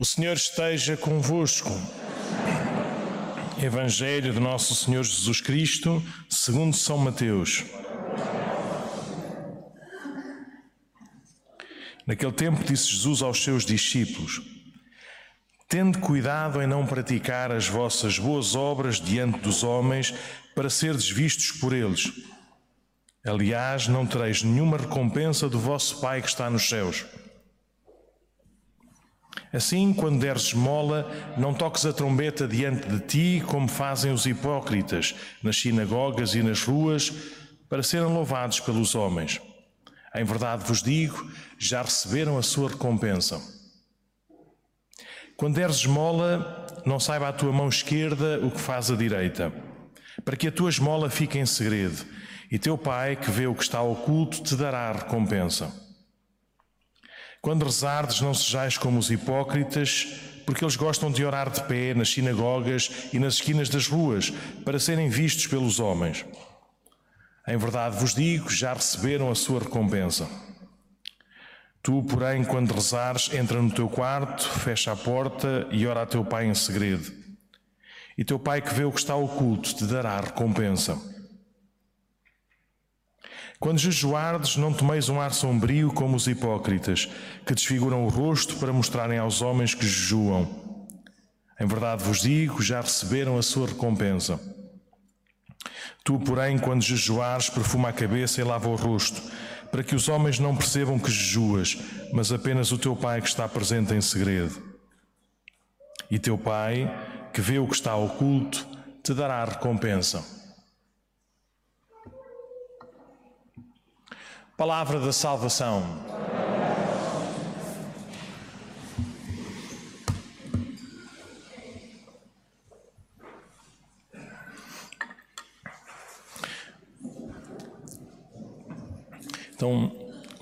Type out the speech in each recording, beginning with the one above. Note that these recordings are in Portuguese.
O Senhor esteja convosco. Evangelho de Nosso Senhor Jesus Cristo, segundo São Mateus. Naquele tempo disse Jesus aos seus discípulos: Tende cuidado em não praticar as vossas boas obras diante dos homens para serdes vistos por eles. Aliás, não tereis nenhuma recompensa do vosso Pai que está nos céus. Assim, quando deres esmola, não toques a trombeta diante de ti, como fazem os hipócritas nas sinagogas e nas ruas, para serem louvados pelos homens. Em verdade vos digo, já receberam a sua recompensa. Quando deres esmola, não saiba a tua mão esquerda o que faz a direita, para que a tua esmola fique em segredo, e teu Pai, que vê o que está oculto, te dará a recompensa. Quando rezardes, não sejais como os hipócritas, porque eles gostam de orar de pé nas sinagogas e nas esquinas das ruas, para serem vistos pelos homens. Em verdade vos digo, já receberam a sua recompensa. Tu, porém, quando rezares, entra no teu quarto, fecha a porta e ora a teu pai em segredo. E teu pai que vê o que está oculto te dará a recompensa. Quando jejuardes, não tomeis um ar sombrio como os hipócritas, que desfiguram o rosto para mostrarem aos homens que jejuam. Em verdade vos digo, já receberam a sua recompensa. Tu, porém, quando jejuares, perfuma a cabeça e lava o rosto, para que os homens não percebam que jejuas, mas apenas o teu Pai que está presente em segredo. E teu Pai, que vê o que está oculto, te dará a recompensa. Palavra da salvação. Então,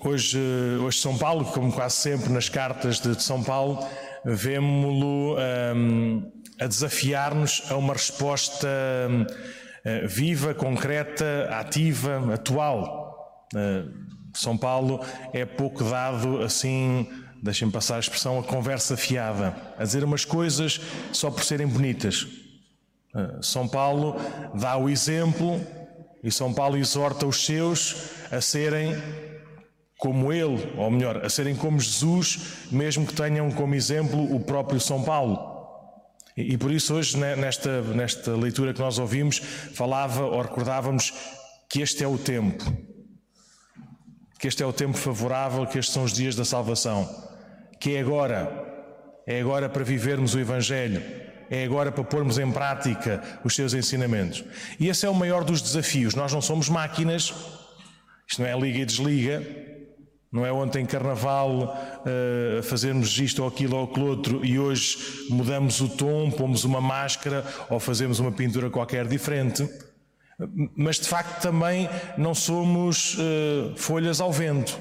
hoje, hoje São Paulo, como quase sempre nas cartas de São Paulo, vemos-lo um, a desafiar-nos a uma resposta um, viva, concreta, ativa, atual. Uh, são Paulo é pouco dado assim, deixem passar a expressão, a conversa fiada, a dizer umas coisas só por serem bonitas. Ah, São Paulo dá o exemplo e São Paulo exorta os seus a serem como ele, ou melhor, a serem como Jesus, mesmo que tenham como exemplo o próprio São Paulo. E, por isso, hoje, nesta, nesta leitura que nós ouvimos, falava ou recordávamos que este é o tempo que este é o tempo favorável, que estes são os dias da salvação, que é agora, é agora para vivermos o Evangelho, é agora para pormos em prática os seus ensinamentos. E esse é o maior dos desafios. Nós não somos máquinas, isto não é liga e desliga, não é ontem carnaval uh, fazermos isto ou aquilo ou aquilo outro e hoje mudamos o tom, pomos uma máscara ou fazemos uma pintura qualquer diferente. Mas de facto também não somos uh, folhas ao vento.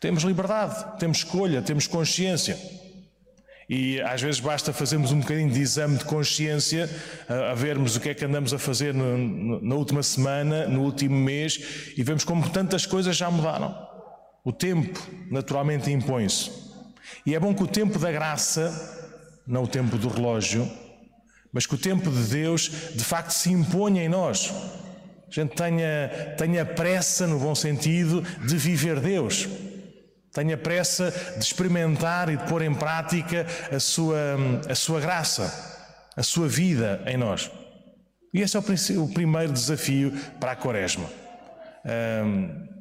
Temos liberdade, temos escolha, temos consciência. E às vezes basta fazermos um bocadinho de exame de consciência, a, a vermos o que é que andamos a fazer no, no, na última semana, no último mês, e vemos como tantas coisas já mudaram. O tempo naturalmente impõe-se. E é bom que o tempo da graça, não o tempo do relógio, mas que o tempo de Deus de facto se imponha em nós. A gente tenha, tenha pressa, no bom sentido, de viver Deus. Tenha pressa de experimentar e de pôr em prática a sua, a sua graça, a sua vida em nós. E esse é o, o primeiro desafio para a Quaresma. Um,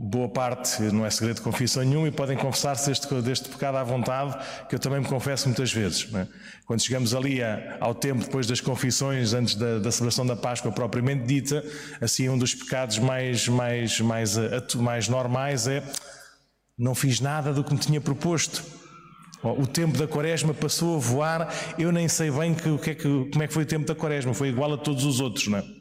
boa parte, não é segredo de confissão nenhum, e podem confessar-se deste, deste pecado à vontade, que eu também me confesso muitas vezes. É? Quando chegamos ali a, ao tempo depois das confissões, antes da, da, celebração da Páscoa propriamente dita, assim um dos pecados mais, mais, mais, mais normais é não fiz nada do que me tinha proposto. O tempo da quaresma passou a voar, eu nem sei bem que, que é que, como é que foi o tempo da quaresma, foi igual a todos os outros, não é?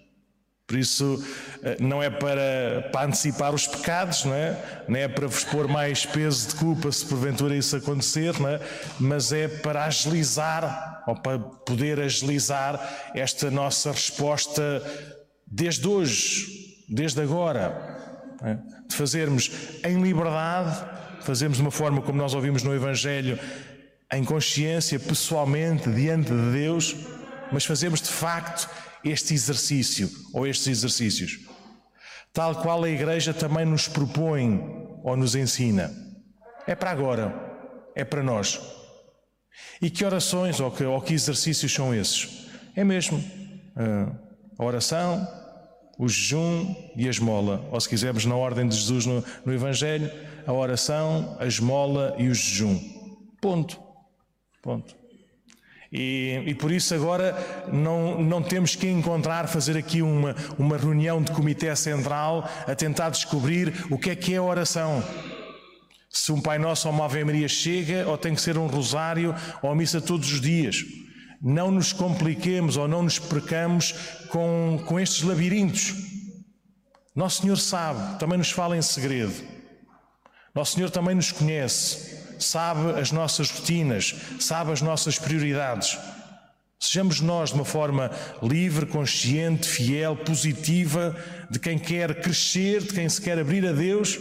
Por isso, eh, não é para, para antecipar os pecados, não é? não é para vos pôr mais peso de culpa se porventura isso acontecer, não é? mas é para agilizar, ou para poder agilizar esta nossa resposta desde hoje, desde agora. É? De fazermos em liberdade, fazermos de uma forma como nós ouvimos no Evangelho, em consciência, pessoalmente, diante de Deus, mas fazemos de facto este exercício ou estes exercícios, tal qual a Igreja também nos propõe ou nos ensina. É para agora, é para nós. E que orações ou que, ou que exercícios são esses? É mesmo ah, a oração, o jejum e a esmola, ou se quisermos na ordem de Jesus no, no Evangelho, a oração, a esmola e o jejum. Ponto. Ponto. E, e, por isso agora não, não temos que encontrar, fazer aqui uma, uma reunião de comitê central a tentar descobrir o que é que é a oração. Se um Pai Nosso ou uma Ave Maria chega, ou tem que ser um rosário ou missa todos os dias. Não nos compliquemos ou não nos percamos com, com estes labirintos. Nosso Senhor sabe, também nos fala em segredo. Nosso Senhor também nos conhece sabe as nossas rotinas, sabe as nossas prioridades. Sejamos nós de uma forma livre, consciente, fiel, positiva, de quem quer crescer, de quem se quer abrir a Deus,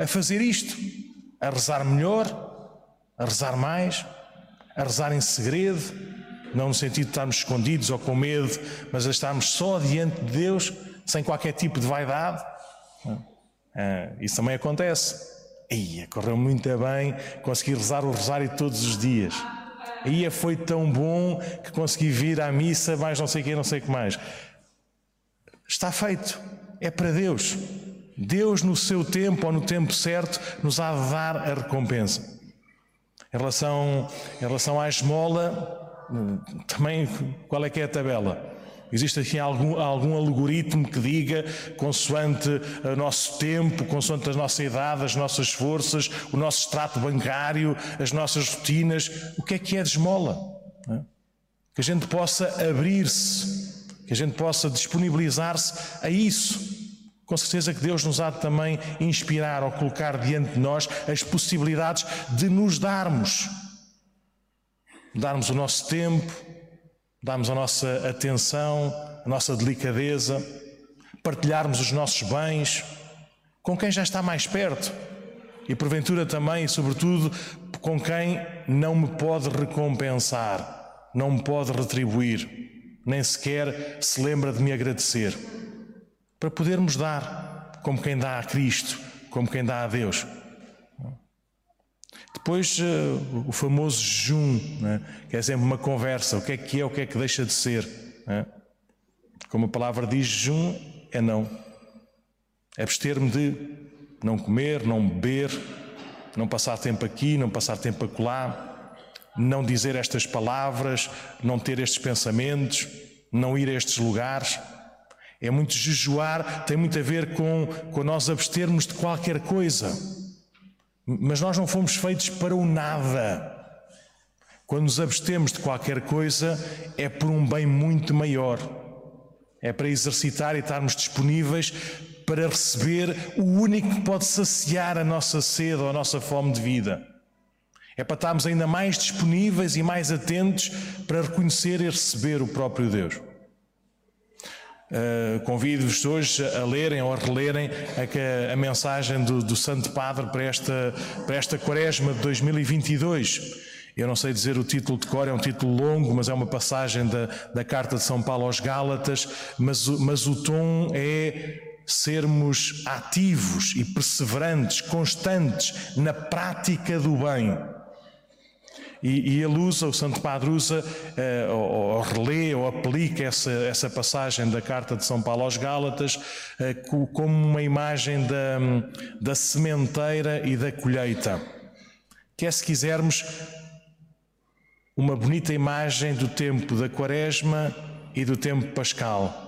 a fazer isto, a rezar melhor, a rezar mais, a rezar em segredo, não no sentido de estarmos escondidos ou com medo, mas a estarmos só diante de Deus, sem qualquer tipo de vaidade. Ah, isso também acontece. Ia, correu muito bem, consegui rezar o rosário todos os dias. Ia, foi tão bom que consegui vir à missa, mais não sei o que, não sei o que mais. Está feito, é para Deus. Deus, no seu tempo ou no tempo certo, nos há de dar a recompensa. Em relação, em relação à esmola, também qual é que é a tabela? Existe aqui algum, algum algoritmo que diga, consoante o nosso tempo, consoante a nossa idade, as nossas forças, o nosso extrato bancário, as nossas rotinas, o que é que é de esmola? É? Que a gente possa abrir-se, que a gente possa disponibilizar-se a isso. Com certeza que Deus nos há de também inspirar ou colocar diante de nós as possibilidades de nos darmos, darmos o nosso tempo, darmos a nossa atenção, a nossa delicadeza, partilharmos os nossos bens com quem já está mais perto e porventura também e sobretudo com quem não me pode recompensar, não me pode retribuir, nem sequer se lembra de me agradecer, para podermos dar como quem dá a Cristo, como quem dá a Deus. Depois, uh, o famoso jejum, né? que é sempre uma conversa: o que é que é, o que é que deixa de ser. Né? Como a palavra diz, jejum é não. É abster-me de não comer, não beber, não passar tempo aqui, não passar tempo acolá, não dizer estas palavras, não ter estes pensamentos, não ir a estes lugares. É muito jejuar, tem muito a ver com, com nós abstermos de qualquer coisa. Mas nós não fomos feitos para o nada. Quando nos abstemos de qualquer coisa, é por um bem muito maior. É para exercitar e estarmos disponíveis para receber o único que pode saciar a nossa sede ou a nossa fome de vida. É para estarmos ainda mais disponíveis e mais atentos para reconhecer e receber o próprio Deus. Uh, Convido-vos hoje a lerem ou a relerem a, a mensagem do, do, Santo Padre para esta, para esta quaresma de 2022. Eu não sei dizer o título de cor, é um título longo, mas é uma passagem da, da Carta de São Paulo aos Gálatas, mas, mas o tom é sermos ativos e perseverantes, constantes na prática do bem. E, e ele usa, o Santo Padre usa, uh, ou, ou relê, ou aplica essa, essa passagem da carta de São Paulo aos Gálatas uh, como uma imagem da, da sementeira e da colheita. Que é, se quisermos, uma bonita imagem do tempo da Quaresma e do tempo pascal.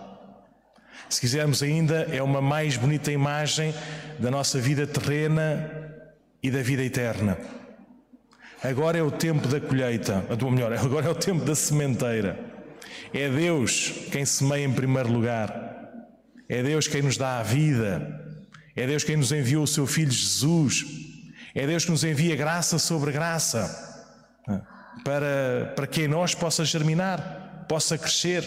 Se quisermos ainda, é uma mais bonita imagem da nossa vida terrena e da vida eterna. Agora é o tempo da colheita, ou melhor, agora é o tempo da sementeira. É Deus quem semeia em primeiro lugar. É Deus quem nos dá a vida. É Deus quem nos enviou o seu Filho Jesus. É Deus que nos envia graça sobre graça para, para que em nós possa germinar, possa crescer.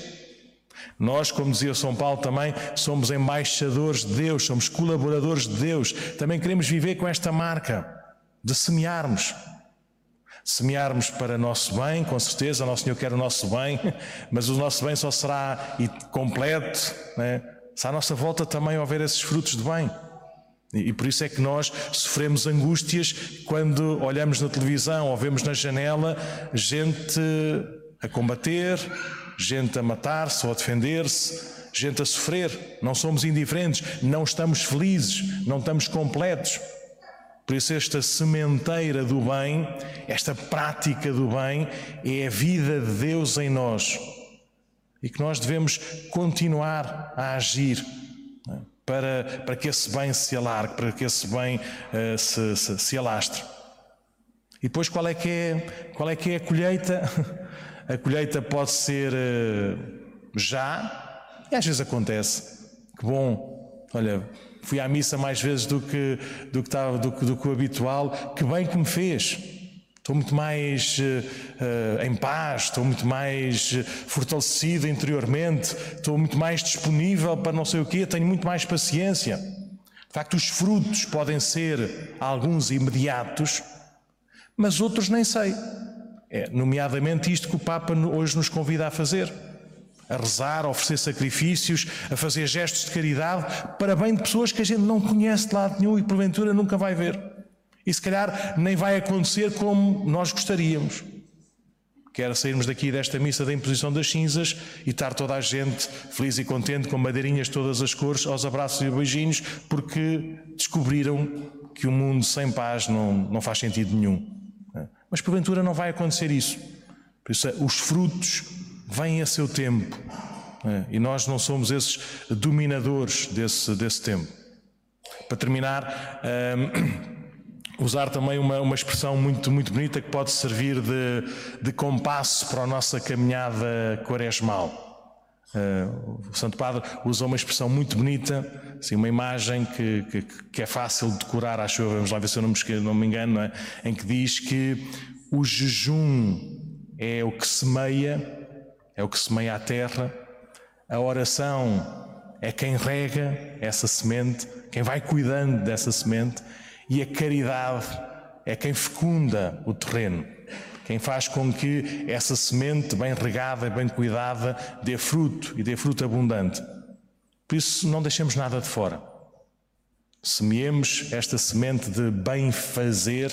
Nós, como dizia São Paulo também, somos embaixadores de Deus, somos colaboradores de Deus. Também queremos viver com esta marca de semearmos Semearmos para nosso bem, com certeza, nosso Senhor quer o nosso bem, mas o nosso bem só será completo né? se à nossa volta também houver esses frutos de bem. E por isso é que nós sofremos angústias quando olhamos na televisão ou vemos na janela gente a combater, gente a matar-se ou a defender-se, gente a sofrer. Não somos indiferentes, não estamos felizes, não estamos completos. Por isso, esta sementeira do bem, esta prática do bem, é a vida de Deus em nós. E que nós devemos continuar a agir é? para, para que esse bem se alargue, para que esse bem uh, se, se, se alastre. E depois, qual é que é, qual é, que é a colheita? A colheita pode ser uh, já, e às vezes acontece. Que bom, olha, fui à missa mais vezes do que, do que, estava, do, do que o habitual, que bem que me fez. Estou muito mais uh, em paz, estou muito mais fortalecido interiormente, estou muito mais disponível para não sei o quê, tenho muito mais paciência. De facto, os frutos podem ser alguns imediatos, mas outros nem sei. É, nomeadamente isto que o Papa hoje nos convida a fazer. A rezar, a oferecer sacrifícios, a fazer gestos de caridade para bem de pessoas que a gente não conhece de lado nenhum e porventura nunca vai ver. E se calhar nem vai acontecer como nós gostaríamos. Quer sairmos daqui desta missa da imposição das cinzas e estar toda a gente feliz e contente, com madeirinhas de todas as cores, aos abraços e beijinhos, porque descobriram que o mundo sem paz não, não faz sentido nenhum. Mas porventura não vai acontecer isso. Por isso, os frutos vêm a seu tempo. É? E nós não somos esses dominadores desse, desse tempo. Para terminar, um, usar também uma, uma expressão muito, muito bonita que pode servir de, de compasso para a nossa caminhada quaresmal. Uh, o Santo Padre usa uma expressão muito bonita, assim, uma imagem que, que, que, é fácil de decorar, acho eu, vamos lá ver se eu não me, não me engano, não é? em que diz que o jejum é o que semeia, é o que semeia a terra, a oração é quem rega essa semente, quem vai cuidando dessa semente, e a caridade é quem fecunda o terreno quem faz com que essa semente bem regada, bem cuidada, dê fruto e dê fruto abundante. Por isso, não deixemos nada de fora. Semeemos esta semente de bem fazer,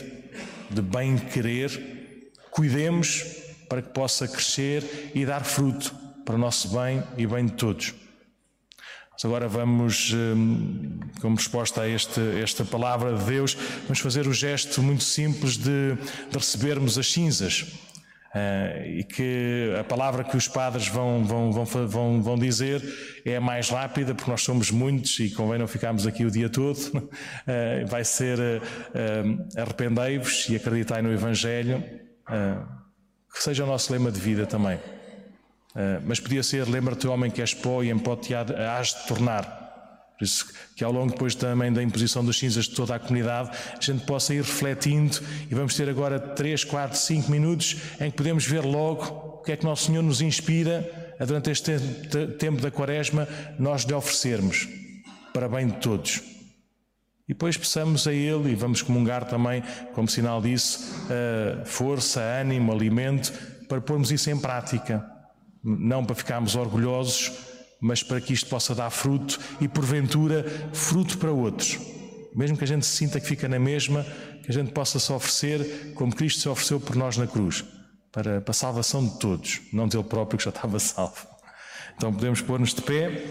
de bem querer, cuidemos para que possa crescer e dar fruto para o nosso bem e bem de todos. Mas agora vamos, hum, como resposta a este, esta palavra de Deus, vamos fazer o gesto muito simples de, de recebermos as cinzas. Uh, e que a palavra que os padres vão, vão, vão, vão, dizer é mais rápida, porque nós somos muitos e convém não ficarmos aqui o dia todo. Uh, vai ser uh, arrependei-vos e acreditai no Evangelho, que seja o nosso lema de vida também. Uh, mas podia ser lembra-te, homem, que és pó e em pó te has de tornar. Por isso que ao longo depois também da imposição das cinzas de toda a comunidade, a gente possa ir refletindo e vamos ter agora 3, 4, 5 minutos em que podemos ver logo o que é que Nosso Senhor nos inspira a durante este tempo da quaresma nós lhe oferecermos para bem de todos. E depois peçamos a Ele e vamos comungar também, como sinal disso, força, ânimo, alimento, para pormos isso em prática não para ficarmos orgulhosos, mas para que isto possa dar fruto e, porventura, fruto para outros. Mesmo que a gente se sinta que fica na mesma, que a gente possa se oferecer como Cristo se ofereceu por nós na cruz, para, para a salvação de todos, não dele próprio que já estava salvo. Então podemos pôr-nos de pé.